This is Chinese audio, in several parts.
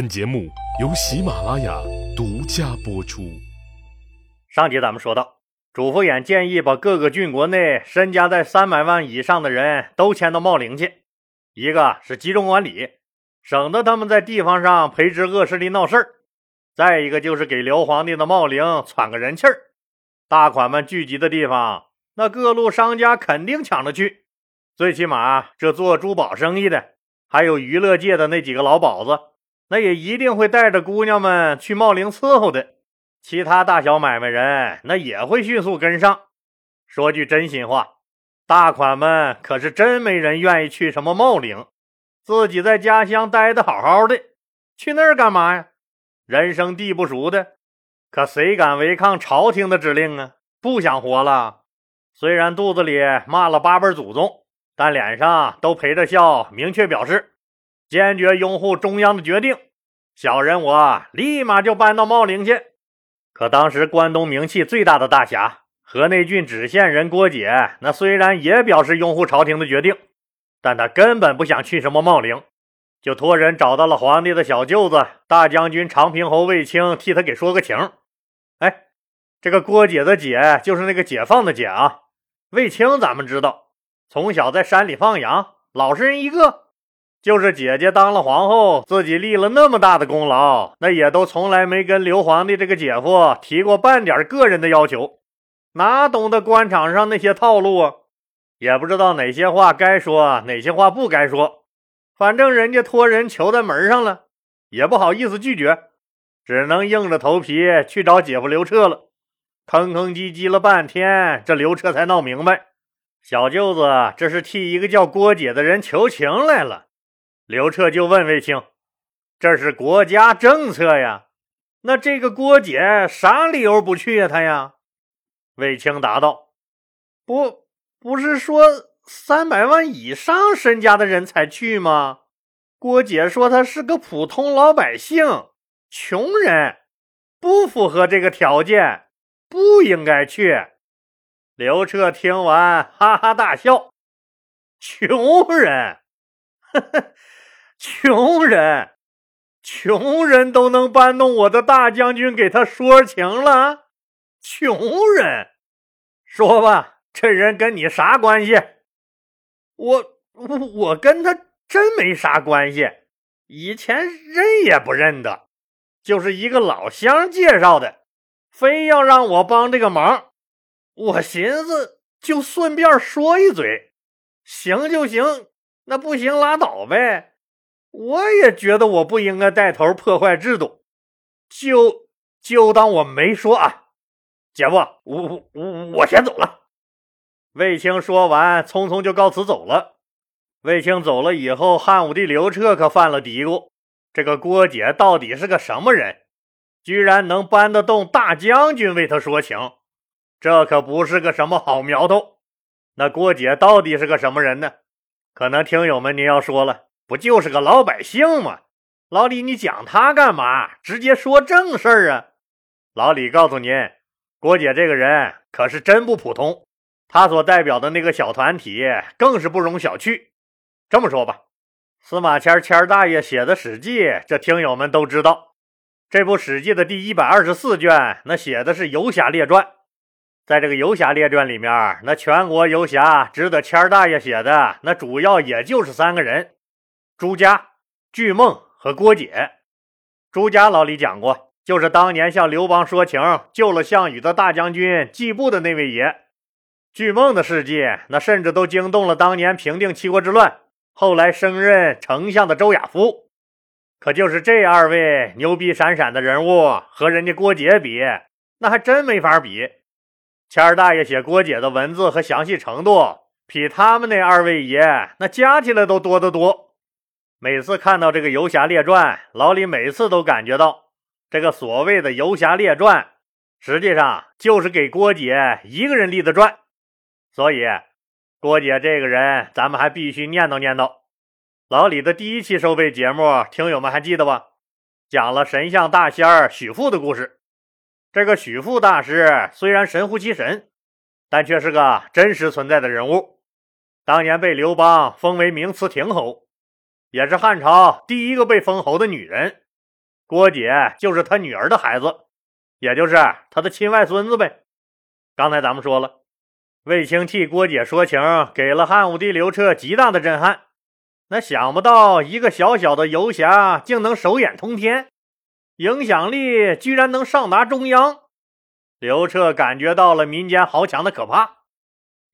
本节目由喜马拉雅独家播出。上集咱们说到，主父偃建议把各个郡国内身家在三百万以上的人都迁到茂陵去，一个是集中管理，省得他们在地方上培植恶势力闹事儿；再一个就是给刘皇帝的茂陵喘个人气儿。大款们聚集的地方，那各路商家肯定抢着去，最起码这做珠宝生意的，还有娱乐界的那几个老鸨子。那也一定会带着姑娘们去茂陵伺候的，其他大小买卖人那也会迅速跟上。说句真心话，大款们可是真没人愿意去什么茂陵，自己在家乡待的好好的，去那儿干嘛呀？人生地不熟的，可谁敢违抗朝廷的指令啊？不想活了，虽然肚子里骂了八辈祖宗，但脸上都陪着笑，明确表示。坚决拥护中央的决定，小人我立马就搬到茂陵去。可当时关东名气最大的大侠河内郡知县人郭解，那虽然也表示拥护朝廷的决定，但他根本不想去什么茂陵，就托人找到了皇帝的小舅子大将军长平侯卫青，替他给说个情。哎，这个郭解的解就是那个解放的解啊。卫青咱们知道，从小在山里放羊，老实人一个。就是姐姐当了皇后，自己立了那么大的功劳，那也都从来没跟刘皇帝这个姐夫提过半点个人的要求，哪懂得官场上那些套路啊？也不知道哪些话该说，哪些话不该说，反正人家托人求在门上了，也不好意思拒绝，只能硬着头皮去找姐夫刘彻了。吭吭唧唧了半天，这刘彻才闹明白，小舅子这是替一个叫郭姐的人求情来了。刘彻就问卫青：“这是国家政策呀，那这个郭姐啥理由不去呀？他呀？”卫青答道：“不，不是说三百万以上身家的人才去吗？郭姐说她是个普通老百姓，穷人，不符合这个条件，不应该去。”刘彻听完哈哈大笑：“穷人，呵呵。”穷人，穷人都能搬弄我的大将军给他说情了。穷人，说吧，这人跟你啥关系？我我我跟他真没啥关系，以前认也不认得，就是一个老乡介绍的，非要让我帮这个忙。我寻思就顺便说一嘴，行就行，那不行拉倒呗。我也觉得我不应该带头破坏制度，就就当我没说啊，姐夫，我我我我先走了。卫青说完，匆匆就告辞走了。卫青走了以后，汉武帝刘彻可犯了嘀咕：这个郭姐到底是个什么人？居然能搬得动大将军为他说情，这可不是个什么好苗头。那郭姐到底是个什么人呢？可能听友们您要说了。不就是个老百姓吗？老李，你讲他干嘛？直接说正事儿啊！老李告诉您，郭姐这个人可是真不普通，她所代表的那个小团体更是不容小觑。这么说吧，司马迁迁大爷写的《史记》，这听友们都知道。这部《史记》的第一百二十四卷，那写的是游侠列传。在这个游侠列传里面，那全国游侠值得迁大爷写的，那主要也就是三个人。朱家、巨梦和郭解。朱家老李讲过，就是当年向刘邦说情、救了项羽的大将军季布的那位爷。巨梦的事迹，那甚至都惊动了当年平定七国之乱、后来升任丞相的周亚夫。可就是这二位牛逼闪闪的人物，和人家郭姐比，那还真没法比。谦儿大爷写郭解的文字和详细程度，比他们那二位爷那加起来都多得多。每次看到这个《游侠列传》，老李每次都感觉到，这个所谓的《游侠列传》，实际上就是给郭姐一个人立的传。所以，郭姐这个人，咱们还必须念叨念叨。老李的第一期收费节目，听友们还记得吧？讲了神像大仙许富的故事。这个许富大师虽然神乎其神，但却是个真实存在的人物。当年被刘邦封为明慈亭侯。也是汉朝第一个被封侯的女人，郭姐就是他女儿的孩子，也就是他的亲外孙子呗。刚才咱们说了，卫青替郭姐说情，给了汉武帝刘彻极大的震撼。那想不到一个小小的游侠竟能手眼通天，影响力居然能上达中央。刘彻感觉到了民间豪强的可怕，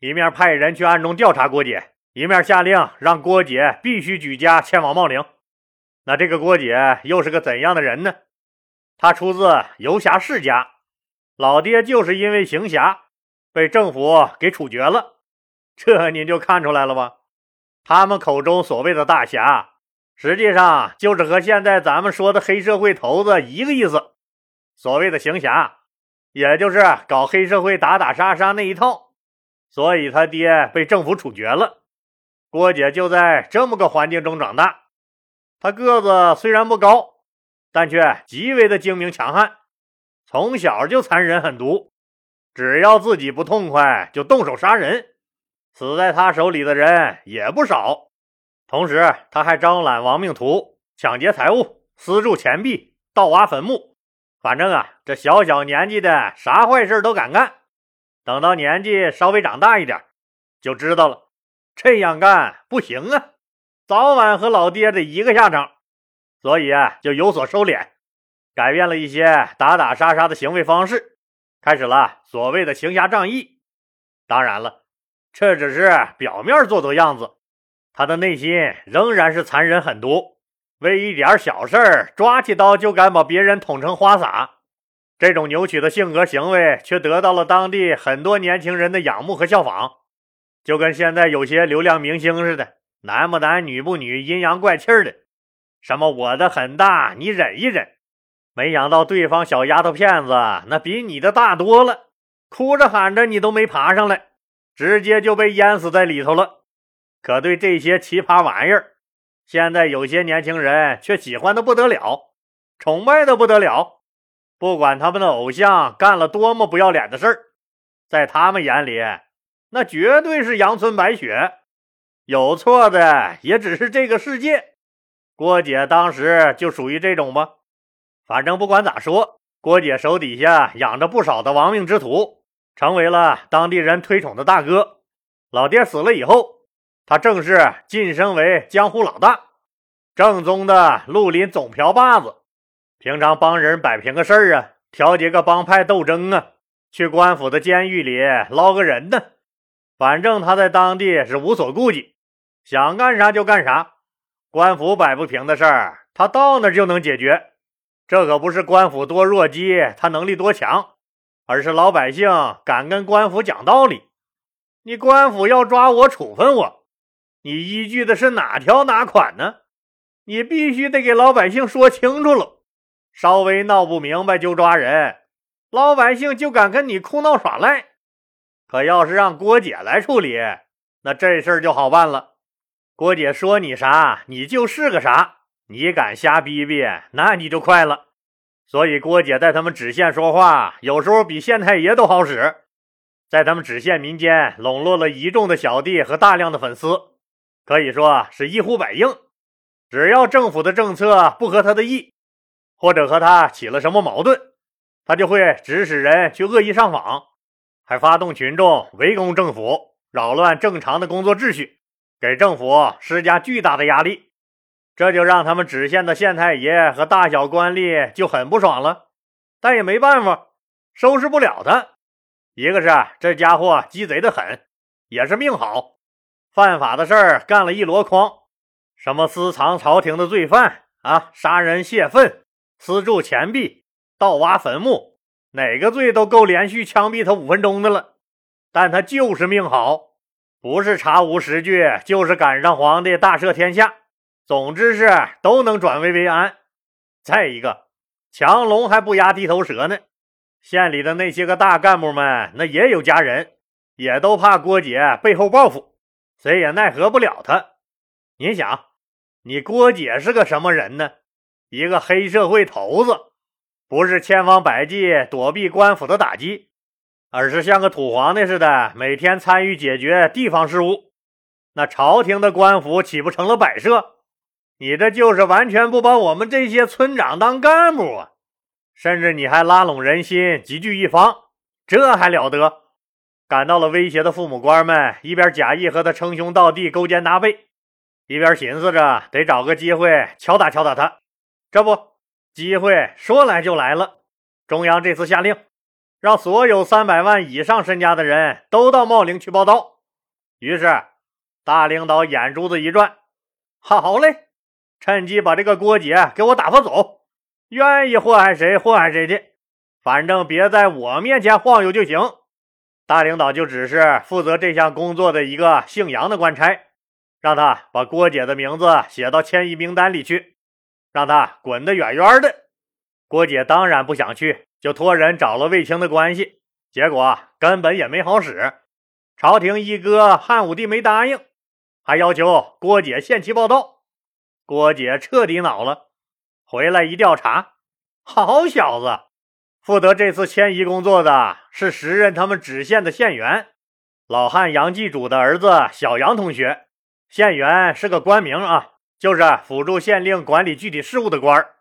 一面派人去暗中调查郭姐，一面下令让郭姐必须举家迁往茂陵。那这个郭姐又是个怎样的人呢？她出自游侠世家，老爹就是因为行侠被政府给处决了，这您就看出来了吧？他们口中所谓的大侠，实际上就是和现在咱们说的黑社会头子一个意思。所谓的行侠，也就是搞黑社会打打杀杀那一套。所以他爹被政府处决了，郭姐就在这么个环境中长大。她个子虽然不高，但却极为的精明强悍，从小就残忍狠毒，只要自己不痛快，就动手杀人。死在他手里的人也不少，同时他还招揽亡命徒，抢劫财物，私铸钱币，盗挖坟墓。反正啊，这小小年纪的啥坏事都敢干。等到年纪稍微长大一点，就知道了，这样干不行啊，早晚和老爹的一个下场。所以啊，就有所收敛，改变了一些打打杀杀的行为方式，开始了所谓的行侠仗义。当然了。这只是表面做做样子，他的内心仍然是残忍狠毒，为一点小事儿抓起刀就敢把别人捅成花洒。这种扭曲的性格行为却得到了当地很多年轻人的仰慕和效仿，就跟现在有些流量明星似的，男不男女不女，阴阳怪气的。什么我的很大，你忍一忍。没想到对方小丫头片子那比你的大多了，哭着喊着你都没爬上来。直接就被淹死在里头了。可对这些奇葩玩意儿，现在有些年轻人却喜欢的不得了，崇拜的不得了。不管他们的偶像干了多么不要脸的事儿，在他们眼里，那绝对是阳春白雪。有错的也只是这个世界。郭姐当时就属于这种吧。反正不管咋说，郭姐手底下养着不少的亡命之徒。成为了当地人推崇的大哥。老爹死了以后，他正式晋升为江湖老大，正宗的绿林总瓢把子。平常帮人摆平个事儿啊，调节个帮派斗争啊，去官府的监狱里捞个人呢。反正他在当地是无所顾忌，想干啥就干啥。官府摆不平的事儿，他到那就能解决。这可不是官府多弱鸡，他能力多强。而是老百姓敢跟官府讲道理，你官府要抓我、处分我，你依据的是哪条哪款呢？你必须得给老百姓说清楚了。稍微闹不明白就抓人，老百姓就敢跟你哭闹耍赖。可要是让郭姐来处理，那这事儿就好办了。郭姐说你啥，你就是个啥。你敢瞎逼逼，那你就快了。所以郭姐在他们知县说话，有时候比县太爷都好使，在他们知县民间笼络了一众的小弟和大量的粉丝，可以说是一呼百应。只要政府的政策不合他的意，或者和他起了什么矛盾，他就会指使人去恶意上访，还发动群众围攻政府，扰乱正常的工作秩序，给政府施加巨大的压力。这就让他们知县的县太爷和大小官吏就很不爽了，但也没办法，收拾不了他。一个是这家伙鸡贼的很，也是命好，犯法的事儿干了一箩筐，什么私藏朝廷的罪犯啊，杀人泄愤、私铸钱币、盗挖坟墓，哪个罪都够连续枪毙他五分钟的了。但他就是命好，不是查无实据，就是赶上皇帝大赦天下。总之是都能转危为安。再一个，强龙还不压地头蛇呢。县里的那些个大干部们，那也有家人，也都怕郭姐背后报复，谁也奈何不了他。您想，你郭姐是个什么人呢？一个黑社会头子，不是千方百计躲避官府的打击，而是像个土皇帝似的，每天参与解决地方事务。那朝廷的官府岂不成了摆设？你这就是完全不把我们这些村长当干部啊！甚至你还拉拢人心，集聚一方，这还了得？感到了威胁的父母官们一边假意和他称兄道弟、勾肩搭背，一边寻思着得找个机会敲打敲打他。这不，机会说来就来了。中央这次下令，让所有三百万以上身家的人都到茂陵去报道。于是，大领导眼珠子一转，好嘞，趁机把这个郭姐给我打发走，愿意祸害谁祸害谁去，反正别在我面前晃悠就行。大领导就只是负责这项工作的一个姓杨的官差，让他把郭姐的名字写到迁移名单里去，让他滚得远远的。郭姐当然不想去，就托人找了卫青的关系，结果根本也没好使。朝廷一哥汉武帝没答应，还要求郭姐限期报到。郭姐彻底恼了，回来一调查，好小子，负责这次迁移工作的是时任他们知县的县员，老汉杨继主的儿子小杨同学。县员是个官名啊，就是辅助县令管理具体事务的官儿，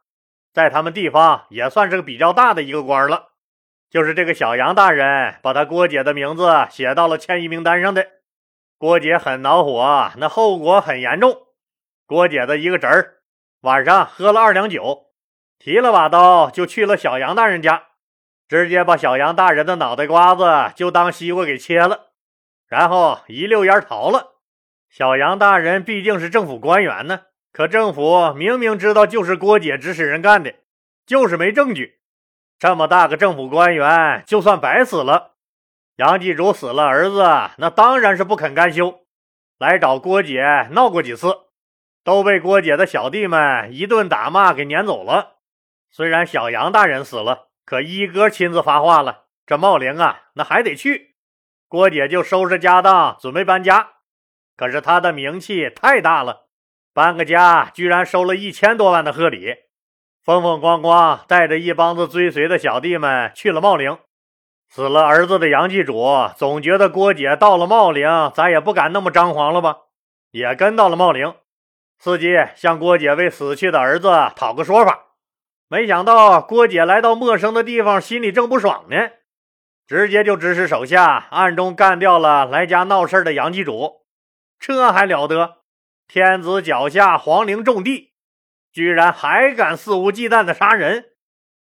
在他们地方也算是个比较大的一个官了。就是这个小杨大人把他郭姐的名字写到了迁移名单上的，郭姐很恼火，那后果很严重。郭姐的一个侄儿晚上喝了二两酒，提了把刀就去了小杨大人家，直接把小杨大人的脑袋瓜子就当西瓜给切了，然后一溜烟逃了。小杨大人毕竟是政府官员呢，可政府明明知道就是郭姐指使人干的，就是没证据。这么大个政府官员，就算白死了，杨继主死了儿子，那当然是不肯甘休，来找郭姐闹过几次，都被郭姐的小弟们一顿打骂给撵走了。虽然小杨大人死了，可一哥亲自发话了，这茂陵啊，那还得去。郭姐就收拾家当，准备搬家。可是他的名气太大了，搬个家居然收了一千多万的贺礼。风风光光带着一帮子追随的小弟们去了茂陵，死了儿子的杨继主总觉得郭姐到了茂陵，咱也不敢那么张狂了吧？也跟到了茂陵，伺机向郭姐为死去的儿子讨个说法。没想到郭姐来到陌生的地方，心里正不爽呢，直接就指使手下暗中干掉了来家闹事的杨继主。这还了得？天子脚下，皇陵重地。居然还敢肆无忌惮的杀人！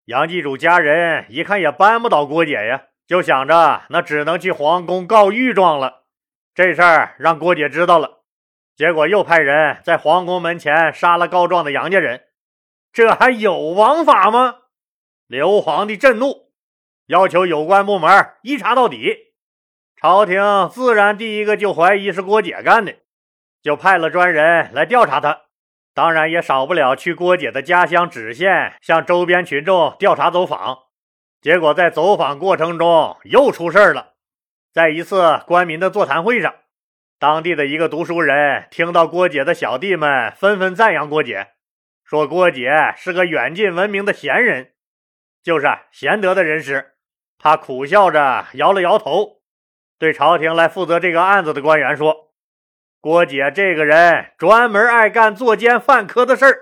杨继主家人一看也扳不倒郭姐呀，就想着那只能去皇宫告御状了。这事儿让郭姐知道了，结果又派人在皇宫门前杀了告状的杨家人。这还有王法吗？刘皇帝震怒，要求有关部门一查到底。朝廷自然第一个就怀疑是郭姐干的，就派了专人来调查他。当然也少不了去郭姐的家乡芷县，向周边群众调查走访。结果在走访过程中又出事了。在一次官民的座谈会上，当地的一个读书人听到郭姐的小弟们纷纷赞扬郭姐，说郭姐是个远近闻名的贤人，就是贤德的人士。他苦笑着摇了摇头，对朝廷来负责这个案子的官员说。郭姐这个人专门爱干作奸犯科的事儿，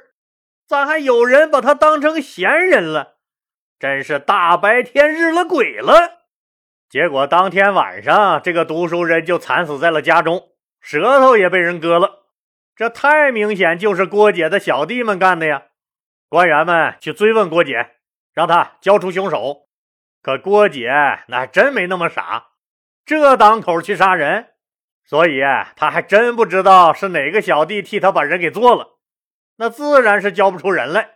咋还有人把她当成闲人了？真是大白天日了鬼了！结果当天晚上，这个读书人就惨死在了家中，舌头也被人割了。这太明显就是郭姐的小弟们干的呀！官员们去追问郭姐，让他交出凶手。可郭姐那真没那么傻，这当口去杀人？所以他还真不知道是哪个小弟替他把人给做了，那自然是交不出人来。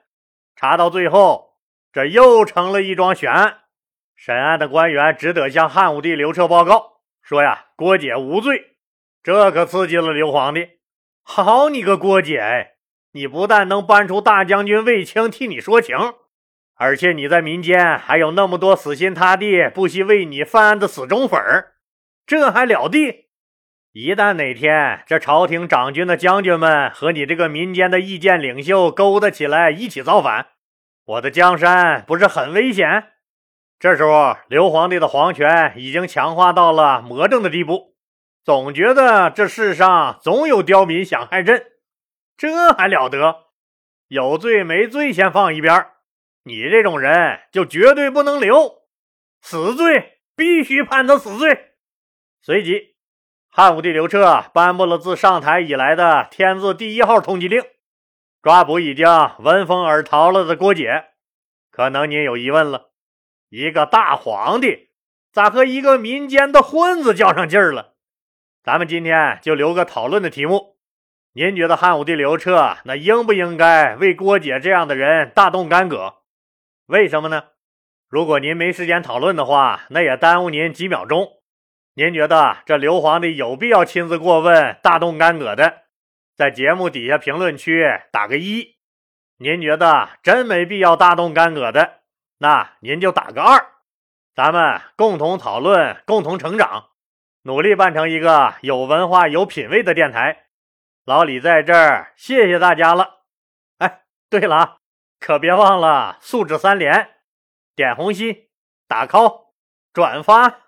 查到最后，这又成了一桩悬案。审案的官员只得向汉武帝刘彻报告说：“呀，郭姐无罪。”这可刺激了刘皇帝。好你个郭姐，你不但能搬出大将军卫青替你说情，而且你在民间还有那么多死心塌地、不惜为你翻案的死忠粉儿，这还了得？一旦哪天这朝廷掌军的将军们和你这个民间的意见领袖勾搭起来，一起造反，我的江山不是很危险？这时候，刘皇帝的皇权已经强化到了魔怔的地步，总觉得这世上总有刁民想害朕。这还了得？有罪没罪先放一边，你这种人就绝对不能留，死罪必须判他死罪。随即，汉武帝刘彻颁布了自上台以来的天字第一号通缉令，抓捕已经闻风而逃了的郭解。可能您有疑问了，一个大皇帝咋和一个民间的混子较上劲儿了？咱们今天就留个讨论的题目：您觉得汉武帝刘彻那应不应该为郭解这样的人大动干戈？为什么呢？如果您没时间讨论的话，那也耽误您几秒钟。您觉得这刘皇帝有必要亲自过问、大动干戈的？在节目底下评论区打个一。您觉得真没必要大动干戈的，那您就打个二，咱们共同讨论，共同成长，努力办成一个有文化、有品位的电台。老李在这儿，谢谢大家了。哎，对了啊，可别忘了素质三连：点红心、打 call、转发。